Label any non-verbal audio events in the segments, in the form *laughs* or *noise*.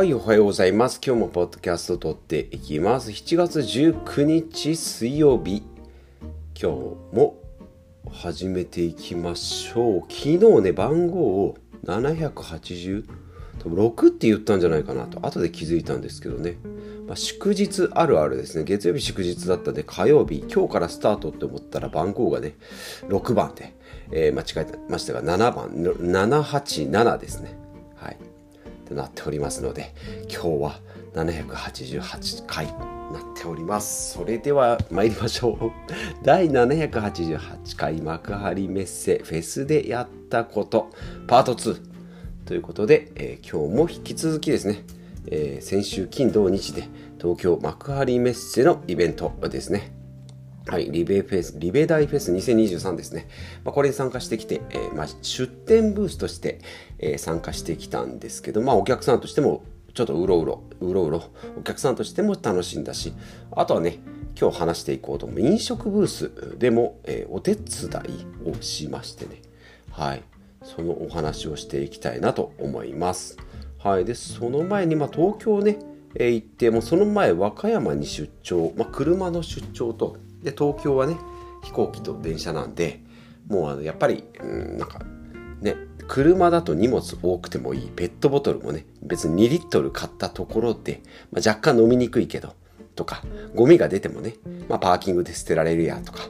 はい、おはようございます。今日もポッドキャスト撮っていきます。7月19日水曜日。今日も始めていきましょう。昨日ね、番号を780、多分6って言ったんじゃないかなと、後で気づいたんですけどね。まあ、祝日あるあるですね。月曜日祝日だったんで、火曜日、今日からスタートって思ったら番号がね、6番で、えー、間違えましたが、7番、787ですね。となっておりますので今日は788回なっております。それでは参りましょう。*laughs* 第788回幕張メッセフェスでやったことパート2ということで、えー、今日も引き続きですね、えー、先週金土日で東京幕張メッセのイベントですね。はい、リベフェス、リベ大フェス2023ですね。まあ、これに参加してきて、えー、まあ、出店ブースとして、えー、参加してきたんですけど、まあ、お客さんとしても、ちょっとうろうろ、うろうろ、お客さんとしても楽しんだし、あとはね、今日話していこうと思う飲食ブースでも、えー、お手伝いをしましてね、はい、そのお話をしていきたいなと思います。はい、で、その前に、まあ、東京ね、えー、行って、もその前、和歌山に出張、まあ、車の出張と、で東京はね飛行機と電車なんでもうあのやっぱり、うん、なんかね車だと荷物多くてもいい。ペットボトルもね別に2リットル買ったところで、まあ、若干飲みにくいけどとかゴミが出てもね、まあ、パーキングで捨てられるやとか、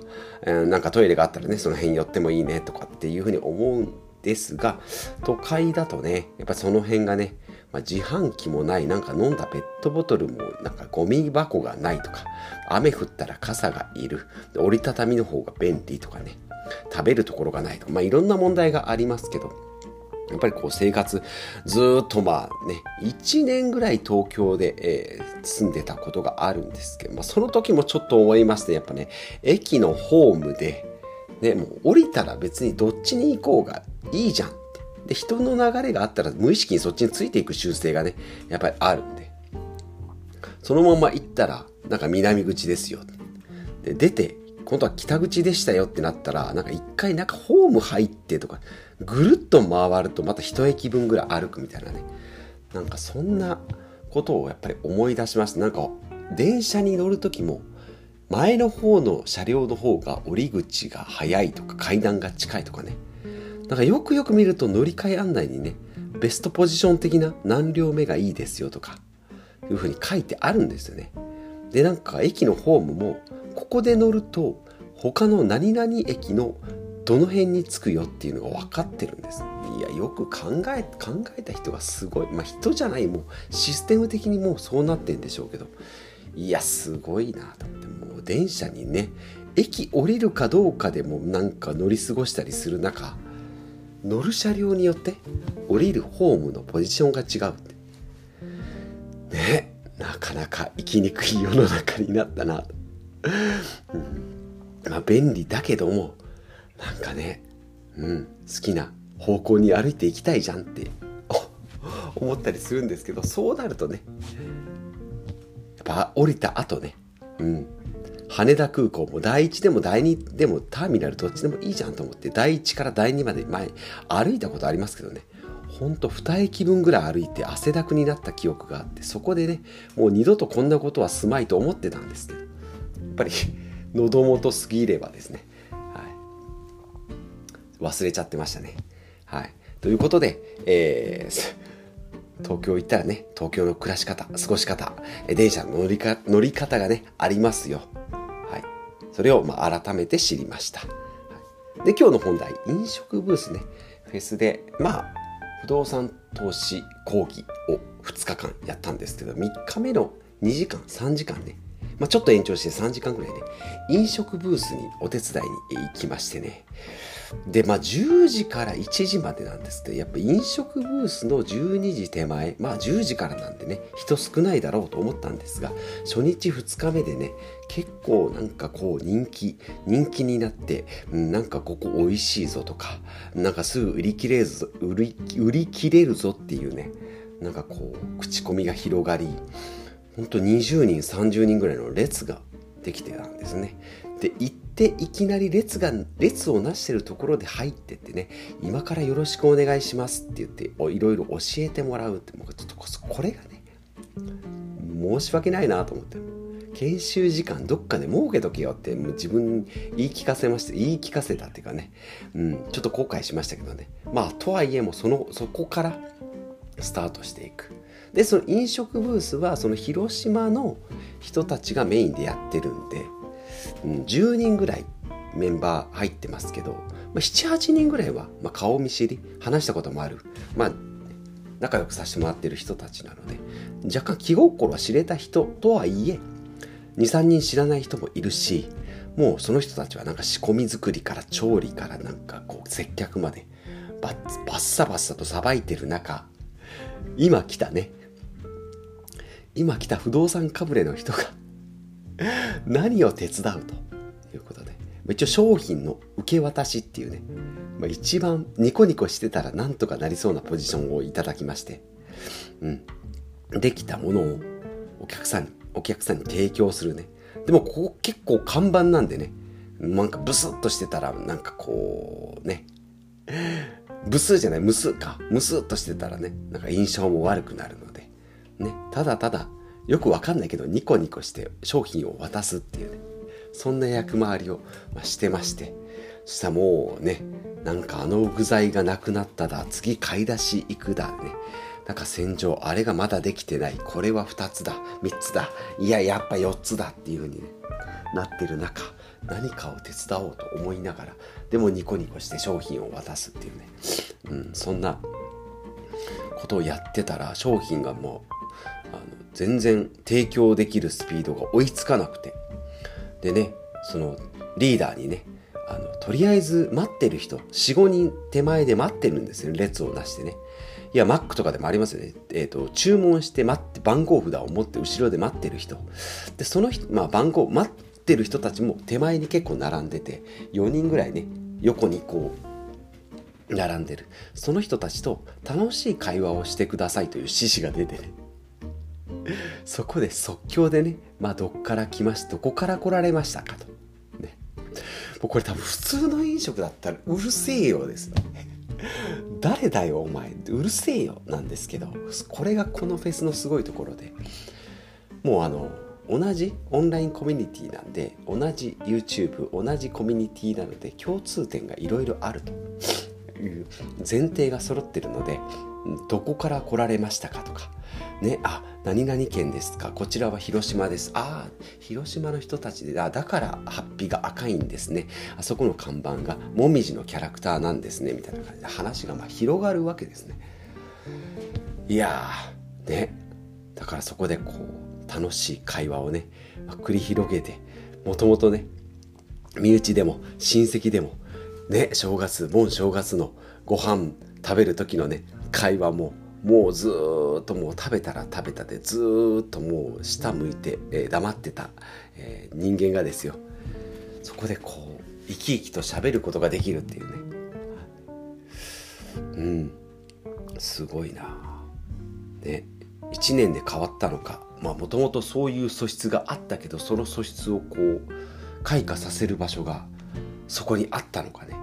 えー、なんかトイレがあったらねその辺寄ってもいいねとかっていうふうに思うですが都会だとねやっぱその辺がねまあ、自販機もないなんか飲んだペットボトルもなんかゴミ箱がないとか雨降ったら傘がいる折りたたみの方が便利とかね食べるところがないとか、まあ、いろんな問題がありますけどやっぱりこう生活ずっとまあね1年ぐらい東京で、えー、住んでたことがあるんですけど、まあ、その時もちょっと思いましてやっぱね駅のホームでねもう降りたら別にどっちに行こうがいいじゃんで、人の流れがあったら無意識にそっちについていく習性がね、やっぱりあるんで。そのまま行ったら、なんか南口ですよ。で、出て、今度は北口でしたよってなったら、なんか一回なんかホーム入ってとか、ぐるっと回るとまた一駅分ぐらい歩くみたいなね。なんかそんなことをやっぱり思い出しました。なんか電車に乗る時も、前の方の車両の方が降り口が早いとか階段が近いとかね。なんかよくよく見ると乗り換え案内にね、ベストポジション的な何両目がいいですよとか、いうふうに書いてあるんですよね。で、なんか駅のホームも、ここで乗ると、他の何々駅のどの辺に着くよっていうのが分かってるんです。いや、よく考え、考えた人がすごい。まあ人じゃない、もうシステム的にもうそうなってんでしょうけど、いや、すごいなと思って、もう電車にね、駅降りるかどうかでもなんか乗り過ごしたりする中、乗る車両によって降りるホームのポジションが違うって。ねなかなか生きにくい世の中になったな、うん、まあ便利だけどもなんかね、うん、好きな方向に歩いていきたいじゃんって *laughs* 思ったりするんですけどそうなるとねやっぱ降りた後ね、うん、羽田空港も第1でも第2でもターミナルどっちでもいいじゃんと思って第1から第2まで前歩いたことありますけどね。ほんと2駅分ぐらい歩いて汗だくになった記憶があってそこでねもう二度とこんなことはすまいと思ってたんですけどやっぱり喉元過ぎればですね、はい、忘れちゃってましたね。はい。ということで、えー、東京行ったらね、東京の暮らし方、過ごし方、電車の乗りか乗り方がね、ありますよ。それをまあ改めて知りました。で、今日の本題、飲食ブースね、フェスで、まあ、不動産投資講義を2日間やったんですけど、3日目の2時間、3時間ね、まあ、ちょっと延長して3時間ぐらいね、飲食ブースにお手伝いに行きましてね、で、まあ、10時から1時までなんですけど、やっぱ飲食ブースの12時手前、まあ、10時からなんでね、人少ないだろうと思ったんですが、初日2日目でね、結構なんかこう人気、人気になって、なんかここ美味しいぞとか、なんかすぐ売り切れるぞ、売り売り切れるぞっていうね、なんかこう、口コミが広がり、ほんと20人、30人ぐらいの列ができてたんですね。で、行っていきなり列が、列をなしてるところで入ってってね、今からよろしくお願いしますって言って、いろいろ教えてもらうって、もうちょっとこれがね、申し訳ないなと思って。研修時間どっかで設けとけよってもう自分に言い聞かせまして言い聞かせたっていうかね、うん、ちょっと後悔しましたけどね。まあとはいえもそのそこからスタートしていく。でその飲食ブースはその広島の人たちがメインでやってるんで、うん、10人ぐらいメンバー入ってますけど、まあ、78人ぐらいは、まあ、顔見知り話したこともある。まあ仲良くさせてもらってる人たちなので若干気心は知れた人とはいえ23人知らない人もいるしもうその人たちはなんか仕込み作りから調理からなんかこう接客までバッバッサバッサとさばいてる中今来たね。今来た不動産かぶれの人が何を手伝うということで一応商品の受け渡しっていうね、まあ、一番ニコニコしてたらなんとかなりそうなポジションをいただきまして、うん、できたものをお客さんにお客さんに提供するね。でもここ結構看板なんでねなんかブスッとしてたらなんかこうねブスじゃないムスか。ムスッとしてたらねなんか印象も悪くなるのでね。ただただよくわかんないけどニコニコして商品を渡すっていうね。そんな役回りをしてまして。そしたらもうねなんかあの具材がなくなっただ次買い出し行くだね。なんか戦場あれがまだできてない。これは2つだ3つだ。いややっぱ4つだっていう風に、ね、なってる中何かを手伝おうと思いながらでもニコニコして商品を渡すっていうね、うん、そんなことをやってたら商品がもうあの全然提供できるスピードが追いつかなくてでねそのリーダーにねあのとりあえず待ってる人45人手前で待ってるんですよ列を出してねいや、マックとかでもありますよね。えっ、ー、と、注文して待って、番号札を持って後ろで待ってる人。で、その人、まあ、番号、待ってる人たちも手前に結構並んでて、4人ぐらいね、横にこう、並んでる。その人たちと楽しい会話をしてくださいという指示が出てね。そこで即興でね、まあ、どっから来ました、どこから来られましたかと。ね。もうこれ多分普通の飲食だったらうるせえよですね。*laughs* 誰だよお前うるせえよなんですけどこれがこのフェスのすごいところでもうあの同じオンラインコミュニティなんで同じ YouTube 同じコミュニティなので共通点がいろいろあるという前提が揃ってるのでどこから来られましたかとかね、あ、何々県ですか。こちらは広島です。ああ、広島の人たちで、あ、だからハッピーが赤いんですね。あそこの看板がもみじのキャラクターなんですね。みたいな感じで話がま広がるわけですね。いやー、ね。だからそこでこう、楽しい会話をね、まあ、繰り広げて、もともとね、身内でも親戚でも、ね、正月、盆正月のご飯食べる時のね、会話ももうずっともう食べたら食べたでずっともう下向いて、えー、黙ってた、えー、人間がですよ。そこでこう生き生きと喋ることができるっていうね。うん。すごいな。ね。1年で変わったのか。まあもともとそういう素質があったけどその素質をこう開花させる場所がそこにあったのかね、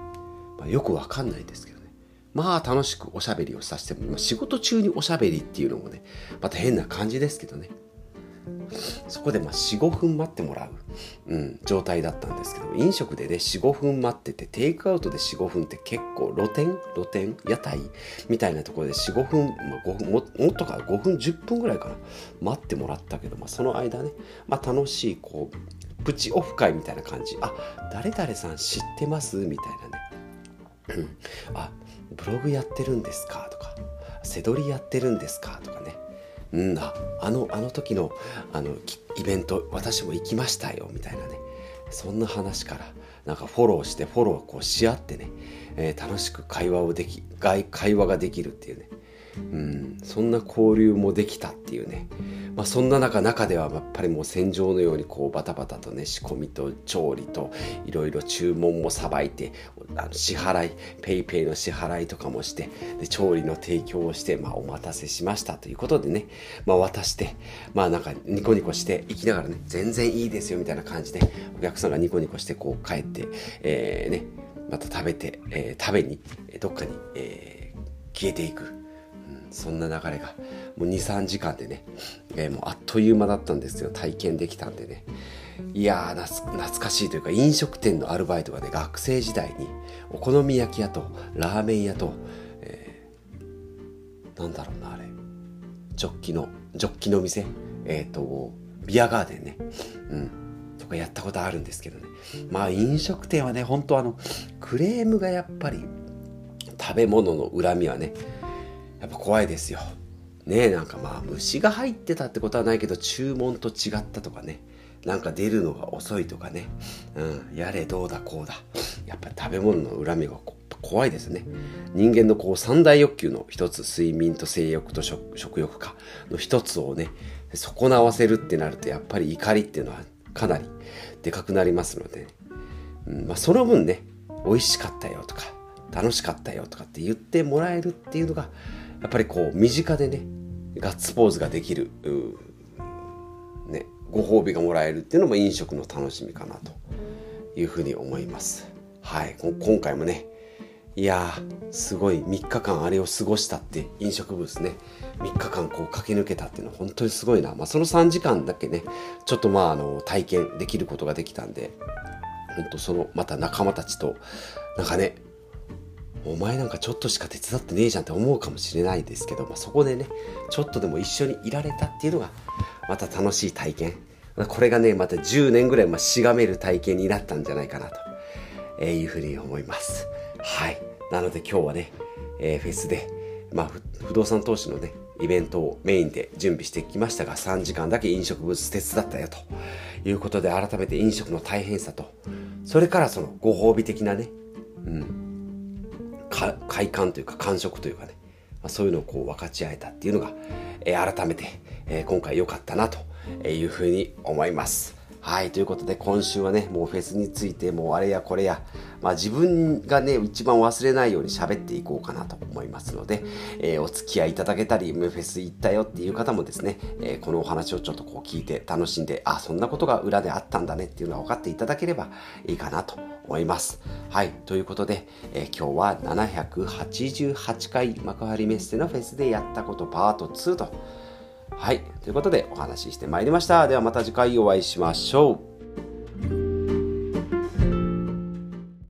まあ、よくわかんないですけど。まあ楽しくおしゃべりをさせても、仕事中におしゃべりっていうのもね、また変な感じですけどね。そこでまあ4、5分待ってもらう、うん、状態だったんですけど、飲食でね、4、5分待ってて、テイクアウトで4、5分って結構露店露店屋台みたいなところで4、5分、まあ、5分ももっとか5分、10分ぐらいかな、待ってもらったけど、まあ、その間ね、まあ、楽しい、こう、プチオフ会みたいな感じ。あ、誰々さん知ってます？みたいなね。あ、ブログやってるんですか？とかせどりやってるんですか？とかね。うんああのあの時のあのイベント私も行きましたよみたいなね。そんな話からなんかフォローしてフォローこうし合ってね、えー、楽しく会話をでき会話ができるっていうね。うん。そんな交流もできたっていうね。まあ、そんな中中ではやっぱりもう戦場のようにこうバタバタとね仕込みと調理といろいろ注文もさばいてあの支払い PayPay の支払いとかもしてで調理の提供をして、まあ、お待たせしましたということでね、まあ、渡してまあなんかニコニコしていきながらね全然いいですよみたいな感じでお客さんがニコニコしてこう帰って、えー、ねまた食べて、えー、食べにどっかに、えー、消えていく、そんな流れが。もう23時間でね、えー、もうあっという間だったんですよ。体験できたんでね。いやー懐かしいというか飲食店のアルバイトがね学生時代にお好み焼き屋とラーメン屋と、えー、なんだろうなあれ。ジョッキのジョッキの店。えっ、ー、とビアガーデンね。うん。とかやったことあるんですけどね。まあ飲食店はね本当あのクレームがやっぱり食べ物の恨みはねやっぱ怖いですよ。ねなんかまあ虫が入ってたってことはないけど注文と違ったとかね。なんか出るのが遅いとかね、うん、やれどうだこうだ。やっぱ食べ物の恨みが怖いですね。人間のこう三大欲求の一つ睡眠と性欲と食欲かの一つをね損なわせるってなるとやっぱり怒りっていうのはかなりでかくなりますので、うんまあ、その分ね美味しかったよとか楽しかったよとかって言ってもらえるっていうのがやっぱりこう身近でねガッツポーズができるねご褒美がもらえるっていうのも飲食の楽しみかなというふうに思います。はい今回もねいやすごい3日間あれを過ごしたって飲食ブースね3日間こう駆け抜けたっていうのは本当にすごいな、まあ、その3時間だけねちょっとまああの体験できることができたんで本当そのまた仲間たちとなんかねお前なんかちょっとしか手伝ってねえじゃんって思うかもしれないですけど、まあ、そこでねちょっとでも一緒にいられたっていうのがまた楽しい体験。これがねまた10年ぐらいましがめる体験になったんじゃないかなというふうに思います。はい。なので今日はね、えー、フェスで、まあ、不動産投資のねイベントをメインで準備してきましたが3時間だけ飲食物手伝ったよということで改めて飲食の大変さとそれからそのご褒美的なね、うん、快感というか感触というかね、まあ、そういうのをこう分かち合えたっていうのが、えー、改めて、えー、今回良かったなというふうに思います。はい、ということで今週はね、もうフェスについてもうあれやこれや、まあ自分がね、一番忘れないように喋っていこうかなと思いますので、えー、お付き合いいただけたり、フェス行ったよっていう方もですね、えー、このお話をちょっとこう聞いて楽しんで、あ、そんなことが裏であったんだねっていうのが分かっていただければいいかなと思います。はい、ということで、えー、今日は788回幕張メッセのフェスでやったことパート2とはい。ということでお話ししてまいりました。ではまた次回お会いしましょう。